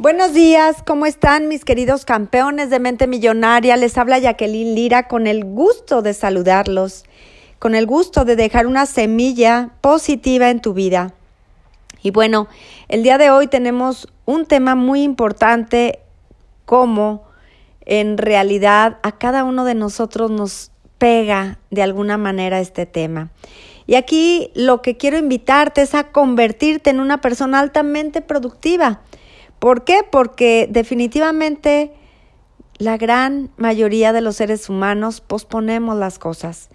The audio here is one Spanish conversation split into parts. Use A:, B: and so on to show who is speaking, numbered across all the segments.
A: Buenos días, ¿cómo están mis queridos campeones de mente millonaria? Les habla Jacqueline Lira con el gusto de saludarlos, con el gusto de dejar una semilla positiva en tu vida. Y bueno, el día de hoy tenemos un tema muy importante, como en realidad a cada uno de nosotros nos pega de alguna manera este tema. Y aquí lo que quiero invitarte es a convertirte en una persona altamente productiva ¿Por qué? Porque definitivamente la gran mayoría de los seres humanos posponemos las cosas.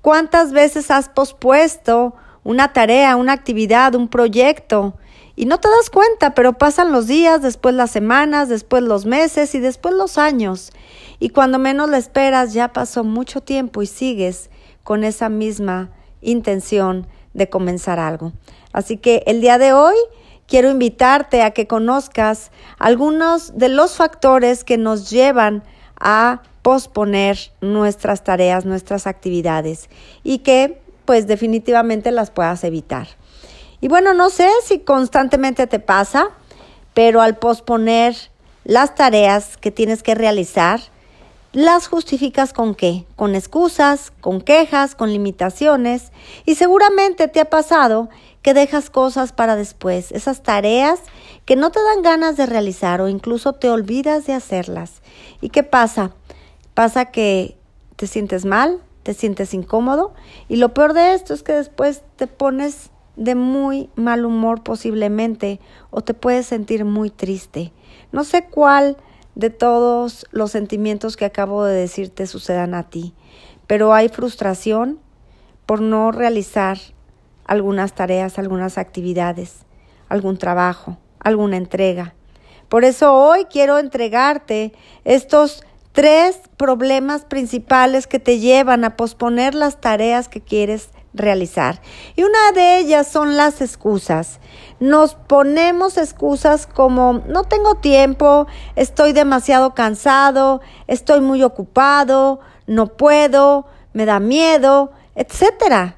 A: ¿Cuántas veces has pospuesto una tarea, una actividad, un proyecto? Y no te das cuenta, pero pasan los días, después las semanas, después los meses y después los años. Y cuando menos lo esperas, ya pasó mucho tiempo y sigues con esa misma intención de comenzar algo. Así que el día de hoy quiero invitarte a que conozcas algunos de los factores que nos llevan a posponer nuestras tareas, nuestras actividades y que pues definitivamente las puedas evitar. Y bueno, no sé si constantemente te pasa, pero al posponer las tareas que tienes que realizar, las justificas con qué? Con excusas, con quejas, con limitaciones y seguramente te ha pasado que dejas cosas para después, esas tareas que no te dan ganas de realizar o incluso te olvidas de hacerlas. ¿Y qué pasa? Pasa que te sientes mal, te sientes incómodo y lo peor de esto es que después te pones de muy mal humor posiblemente o te puedes sentir muy triste. No sé cuál de todos los sentimientos que acabo de decir te sucedan a ti, pero hay frustración por no realizar algunas tareas, algunas actividades, algún trabajo, alguna entrega. Por eso hoy quiero entregarte estos tres problemas principales que te llevan a posponer las tareas que quieres realizar. Y una de ellas son las excusas. Nos ponemos excusas como no tengo tiempo, estoy demasiado cansado, estoy muy ocupado, no puedo, me da miedo, etcétera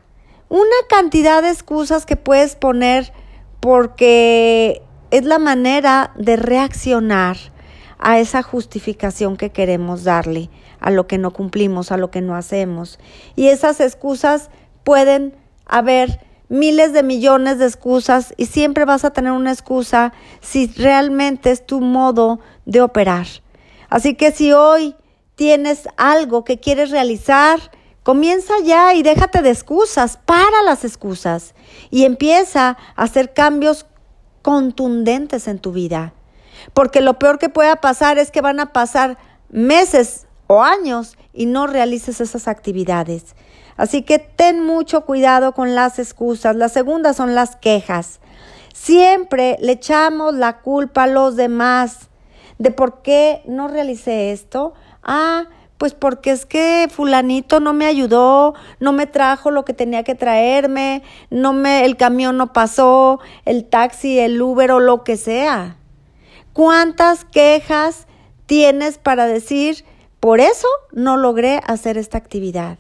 A: una cantidad de excusas que puedes poner porque es la manera de reaccionar a esa justificación que queremos darle, a lo que no cumplimos, a lo que no hacemos. Y esas excusas pueden haber miles de millones de excusas y siempre vas a tener una excusa si realmente es tu modo de operar. Así que si hoy tienes algo que quieres realizar, Comienza ya y déjate de excusas, para las excusas y empieza a hacer cambios contundentes en tu vida. Porque lo peor que pueda pasar es que van a pasar meses o años y no realices esas actividades. Así que ten mucho cuidado con las excusas. La segunda son las quejas. Siempre le echamos la culpa a los demás de por qué no realicé esto. Ah, pues porque es que fulanito no me ayudó, no me trajo lo que tenía que traerme, no me el camión no pasó, el taxi, el Uber o lo que sea. ¿Cuántas quejas tienes para decir, por eso no logré hacer esta actividad?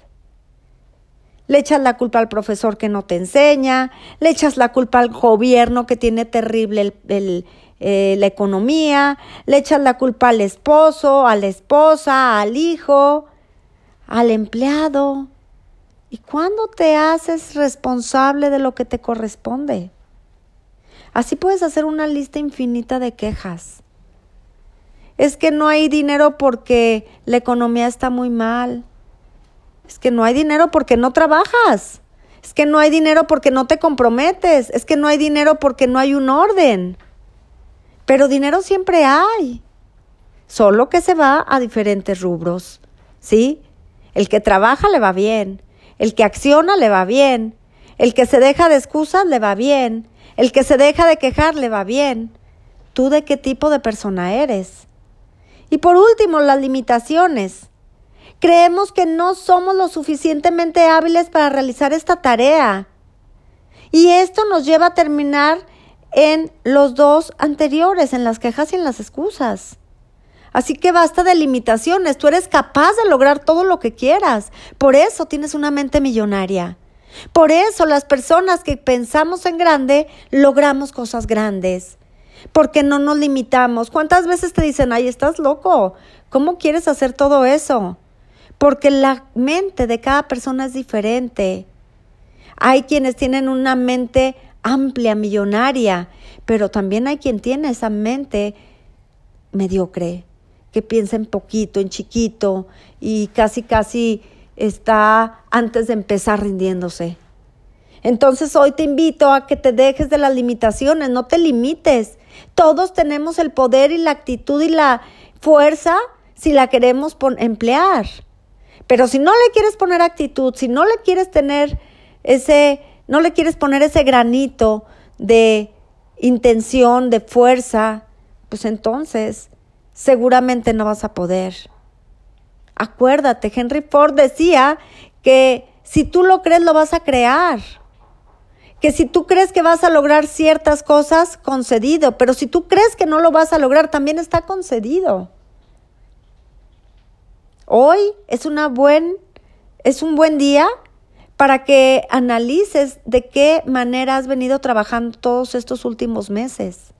A: Le echas la culpa al profesor que no te enseña, le echas la culpa al gobierno que tiene terrible el, eh, la economía, le echas la culpa al esposo, a la esposa, al hijo, al empleado. ¿Y cuándo te haces responsable de lo que te corresponde? Así puedes hacer una lista infinita de quejas. Es que no hay dinero porque la economía está muy mal. Es que no hay dinero porque no trabajas. Es que no hay dinero porque no te comprometes. Es que no hay dinero porque no hay un orden. Pero dinero siempre hay, solo que se va a diferentes rubros, ¿sí? El que trabaja le va bien, el que acciona le va bien, el que se deja de excusas le va bien, el que se deja de quejar le va bien. ¿Tú de qué tipo de persona eres? Y por último, las limitaciones. Creemos que no somos lo suficientemente hábiles para realizar esta tarea. Y esto nos lleva a terminar en los dos anteriores, en las quejas y en las excusas. Así que basta de limitaciones, tú eres capaz de lograr todo lo que quieras. Por eso tienes una mente millonaria. Por eso las personas que pensamos en grande logramos cosas grandes. porque no nos limitamos. ¿Cuántas veces te dicen, ay, estás loco? ¿Cómo quieres hacer todo eso? Porque la mente de cada persona es diferente. Hay quienes tienen una mente amplia, millonaria, pero también hay quien tiene esa mente mediocre, que piensa en poquito, en chiquito y casi, casi está antes de empezar rindiéndose. Entonces hoy te invito a que te dejes de las limitaciones, no te limites. Todos tenemos el poder y la actitud y la fuerza si la queremos emplear. Pero si no le quieres poner actitud, si no le quieres tener ese, no le quieres poner ese granito de intención, de fuerza, pues entonces seguramente no vas a poder. Acuérdate, Henry Ford decía que si tú lo crees, lo vas a crear que si tú crees que vas a lograr ciertas cosas, concedido, pero si tú crees que no lo vas a lograr, también está concedido. Hoy es una buen es un buen día para que analices de qué manera has venido trabajando todos estos últimos meses.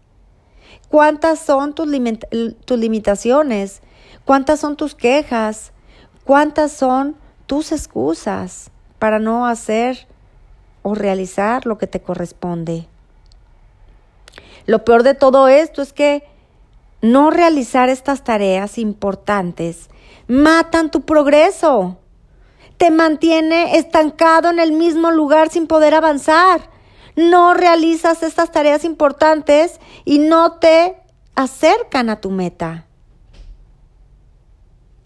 A: ¿Cuántas son tus, tus limitaciones? ¿Cuántas son tus quejas? ¿Cuántas son tus excusas para no hacer o realizar lo que te corresponde. Lo peor de todo esto es que no realizar estas tareas importantes matan tu progreso. Te mantiene estancado en el mismo lugar sin poder avanzar. No realizas estas tareas importantes y no te acercan a tu meta.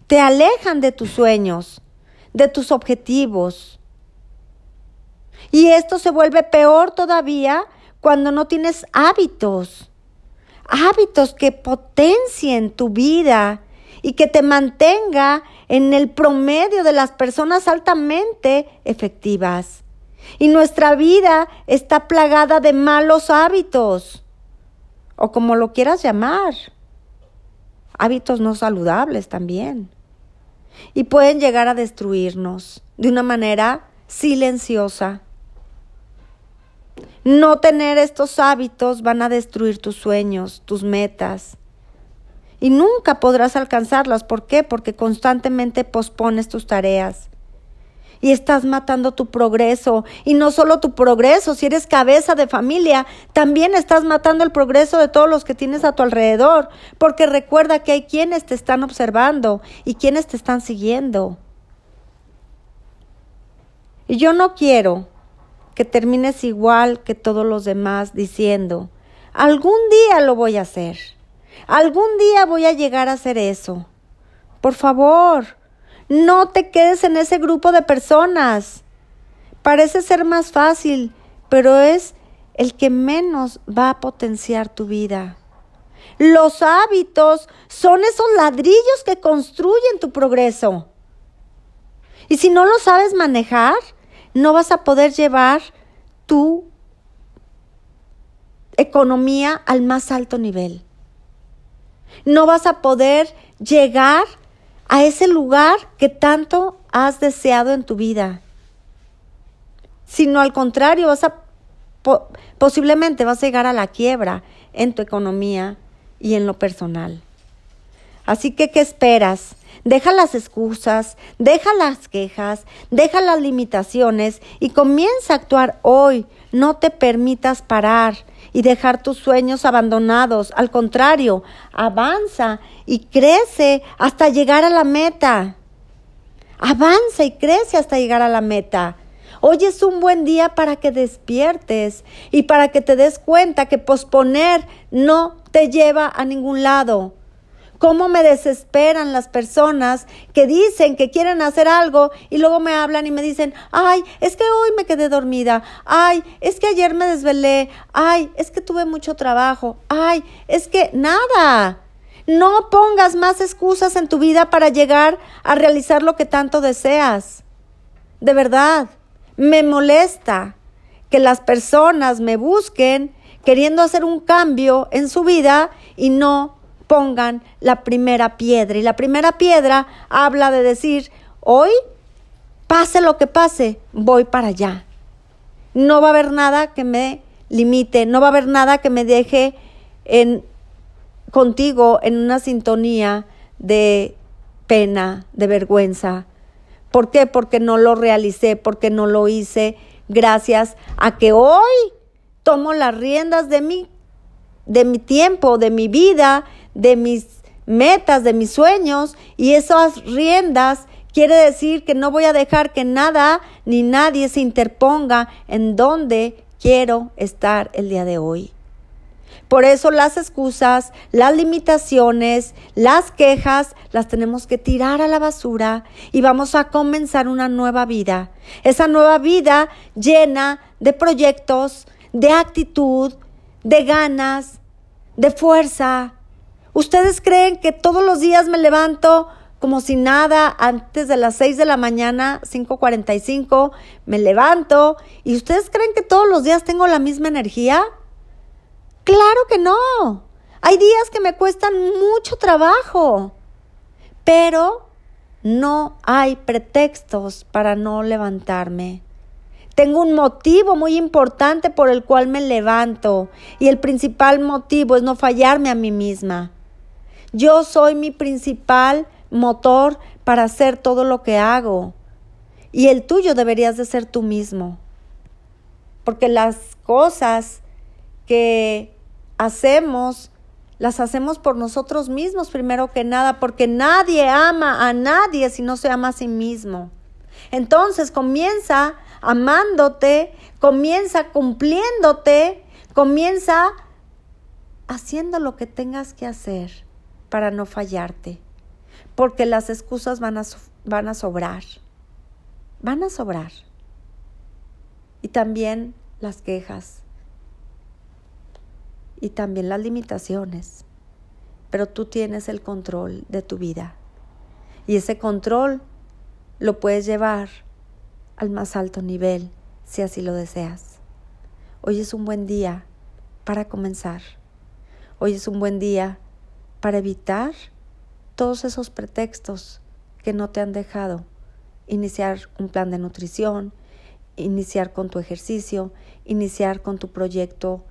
A: Te alejan de tus sueños, de tus objetivos y esto se vuelve peor todavía cuando no tienes hábitos, hábitos que potencien tu vida y que te mantenga en el promedio de las personas altamente efectivas. Y nuestra vida está plagada de malos hábitos, o como lo quieras llamar, hábitos no saludables también. Y pueden llegar a destruirnos de una manera silenciosa. No tener estos hábitos van a destruir tus sueños, tus metas. Y nunca podrás alcanzarlas. ¿Por qué? Porque constantemente pospones tus tareas. Y estás matando tu progreso. Y no solo tu progreso, si eres cabeza de familia, también estás matando el progreso de todos los que tienes a tu alrededor. Porque recuerda que hay quienes te están observando y quienes te están siguiendo. Y yo no quiero que termines igual que todos los demás diciendo, algún día lo voy a hacer, algún día voy a llegar a hacer eso. Por favor, no te quedes en ese grupo de personas. Parece ser más fácil, pero es el que menos va a potenciar tu vida. Los hábitos son esos ladrillos que construyen tu progreso. Y si no lo sabes manejar, no vas a poder llevar tu economía al más alto nivel. No vas a poder llegar a ese lugar que tanto has deseado en tu vida, sino al contrario, vas a posiblemente vas a llegar a la quiebra en tu economía y en lo personal. Así que, ¿qué esperas? Deja las excusas, deja las quejas, deja las limitaciones y comienza a actuar hoy. No te permitas parar y dejar tus sueños abandonados. Al contrario, avanza y crece hasta llegar a la meta. Avanza y crece hasta llegar a la meta. Hoy es un buen día para que despiertes y para que te des cuenta que posponer no te lleva a ningún lado. Cómo me desesperan las personas que dicen que quieren hacer algo y luego me hablan y me dicen, ay, es que hoy me quedé dormida, ay, es que ayer me desvelé, ay, es que tuve mucho trabajo, ay, es que nada. No pongas más excusas en tu vida para llegar a realizar lo que tanto deseas. De verdad, me molesta que las personas me busquen queriendo hacer un cambio en su vida y no pongan la primera piedra. Y la primera piedra habla de decir, hoy, pase lo que pase, voy para allá. No va a haber nada que me limite, no va a haber nada que me deje en contigo en una sintonía de pena, de vergüenza. ¿Por qué? Porque no lo realicé, porque no lo hice, gracias a que hoy tomo las riendas de mi, de mi tiempo, de mi vida, de mis metas, de mis sueños, y esas riendas quiere decir que no voy a dejar que nada ni nadie se interponga en donde quiero estar el día de hoy. Por eso las excusas, las limitaciones, las quejas, las tenemos que tirar a la basura y vamos a comenzar una nueva vida. Esa nueva vida llena de proyectos, de actitud, de ganas, de fuerza. ¿Ustedes creen que todos los días me levanto como si nada antes de las 6 de la mañana, 5.45, me levanto y ustedes creen que todos los días tengo la misma energía? Claro que no. Hay días que me cuestan mucho trabajo, pero no hay pretextos para no levantarme. Tengo un motivo muy importante por el cual me levanto y el principal motivo es no fallarme a mí misma. Yo soy mi principal motor para hacer todo lo que hago y el tuyo deberías de ser tú mismo. Porque las cosas que hacemos, las hacemos por nosotros mismos primero que nada, porque nadie ama a nadie si no se ama a sí mismo. Entonces comienza amándote, comienza cumpliéndote, comienza haciendo lo que tengas que hacer para no fallarte, porque las excusas van a, van a sobrar, van a sobrar. Y también las quejas y también las limitaciones, pero tú tienes el control de tu vida. Y ese control lo puedes llevar al más alto nivel si así lo deseas. Hoy es un buen día para comenzar. Hoy es un buen día para evitar todos esos pretextos que no te han dejado iniciar un plan de nutrición, iniciar con tu ejercicio, iniciar con tu proyecto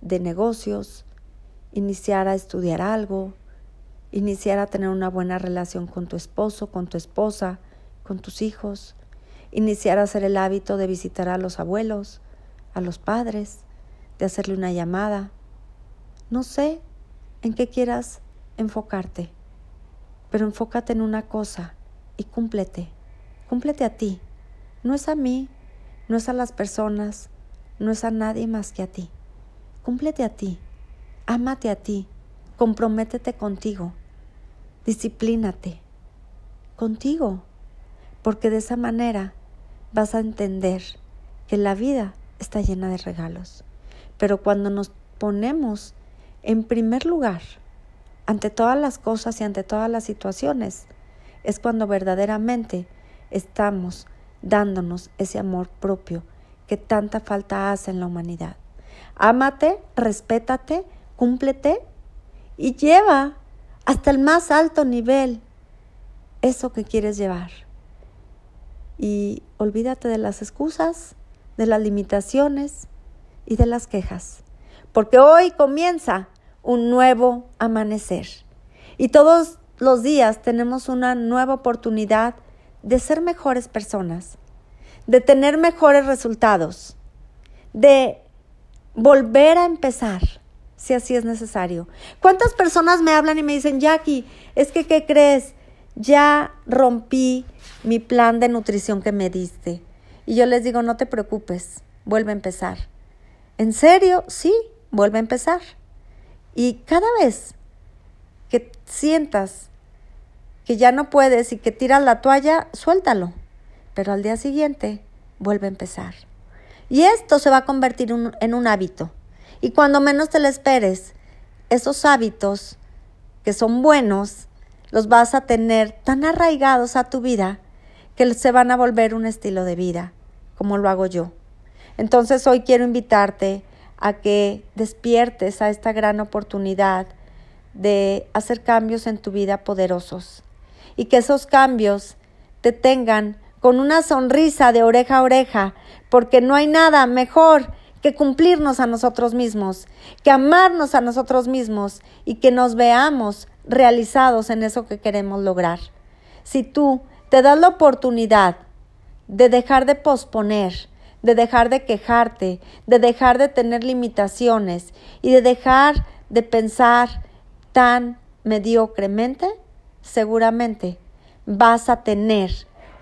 A: de negocios, iniciar a estudiar algo, iniciar a tener una buena relación con tu esposo, con tu esposa, con tus hijos, iniciar a hacer el hábito de visitar a los abuelos, a los padres, de hacerle una llamada. No sé en qué quieras enfocarte, pero enfócate en una cosa y cúmplete. Cúmplete a ti. No es a mí, no es a las personas, no es a nadie más que a ti. Cúmplete a ti, ámate a ti, comprométete contigo, disciplínate contigo, porque de esa manera vas a entender que la vida está llena de regalos. Pero cuando nos ponemos en primer lugar ante todas las cosas y ante todas las situaciones, es cuando verdaderamente estamos dándonos ese amor propio que tanta falta hace en la humanidad. Ámate, respétate, cúmplete y lleva hasta el más alto nivel eso que quieres llevar. Y olvídate de las excusas, de las limitaciones y de las quejas, porque hoy comienza un nuevo amanecer. Y todos los días tenemos una nueva oportunidad de ser mejores personas, de tener mejores resultados, de volver a empezar, si así es necesario. ¿Cuántas personas me hablan y me dicen, Jackie, es que, ¿qué crees? Ya rompí mi plan de nutrición que me diste. Y yo les digo, no te preocupes, vuelve a empezar. ¿En serio? Sí, vuelve a empezar. Y cada vez que sientas que ya no puedes y que tiras la toalla, suéltalo. Pero al día siguiente, vuelve a empezar. Y esto se va a convertir en un hábito. Y cuando menos te lo esperes, esos hábitos que son buenos, los vas a tener tan arraigados a tu vida que se van a volver un estilo de vida, como lo hago yo. Entonces hoy quiero invitarte a que despiertes a esta gran oportunidad de hacer cambios en tu vida poderosos y que esos cambios te tengan con una sonrisa de oreja a oreja, porque no hay nada mejor que cumplirnos a nosotros mismos, que amarnos a nosotros mismos y que nos veamos realizados en eso que queremos lograr. Si tú te das la oportunidad de dejar de posponer, de dejar de quejarte, de dejar de tener limitaciones y de dejar de pensar tan mediocremente, seguramente vas a tener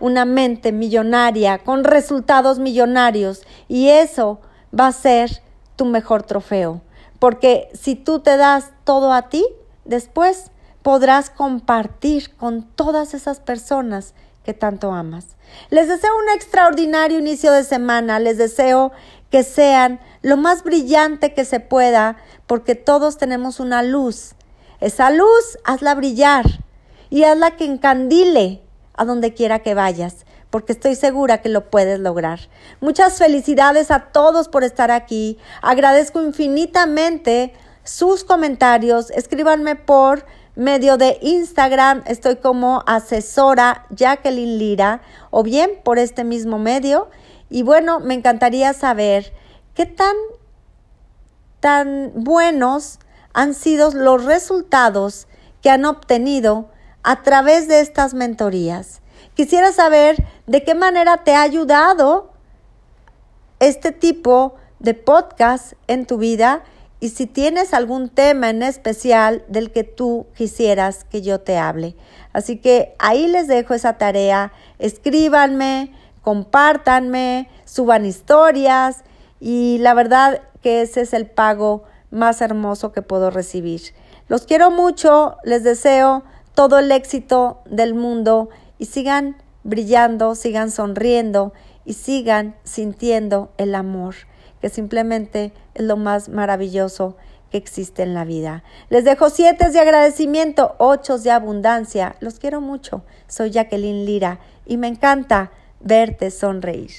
A: una mente millonaria con resultados millonarios y eso va a ser tu mejor trofeo. Porque si tú te das todo a ti, después podrás compartir con todas esas personas que tanto amas. Les deseo un extraordinario inicio de semana, les deseo que sean lo más brillante que se pueda, porque todos tenemos una luz. Esa luz, hazla brillar y hazla que encandile a donde quiera que vayas, porque estoy segura que lo puedes lograr. Muchas felicidades a todos por estar aquí. Agradezco infinitamente sus comentarios. Escríbanme por medio de Instagram, estoy como asesora Jacqueline Lira, o bien por este mismo medio. Y bueno, me encantaría saber qué tan, tan buenos han sido los resultados que han obtenido a través de estas mentorías. Quisiera saber de qué manera te ha ayudado este tipo de podcast en tu vida y si tienes algún tema en especial del que tú quisieras que yo te hable. Así que ahí les dejo esa tarea. Escríbanme, compártanme, suban historias y la verdad que ese es el pago más hermoso que puedo recibir. Los quiero mucho, les deseo todo el éxito del mundo y sigan brillando, sigan sonriendo y sigan sintiendo el amor que simplemente es lo más maravilloso que existe en la vida. Les dejo siete de agradecimiento, ocho de abundancia. Los quiero mucho. Soy Jacqueline Lira y me encanta verte sonreír.